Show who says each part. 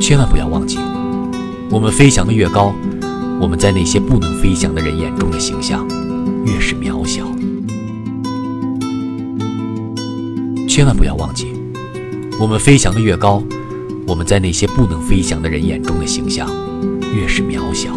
Speaker 1: 千万不要忘记我们飞翔的越高我们在那些不能飞翔的人眼中的形象越是渺小。千万不要忘记我们飞翔的越高我们在那些不能飞翔的人眼中的形象越是渺小。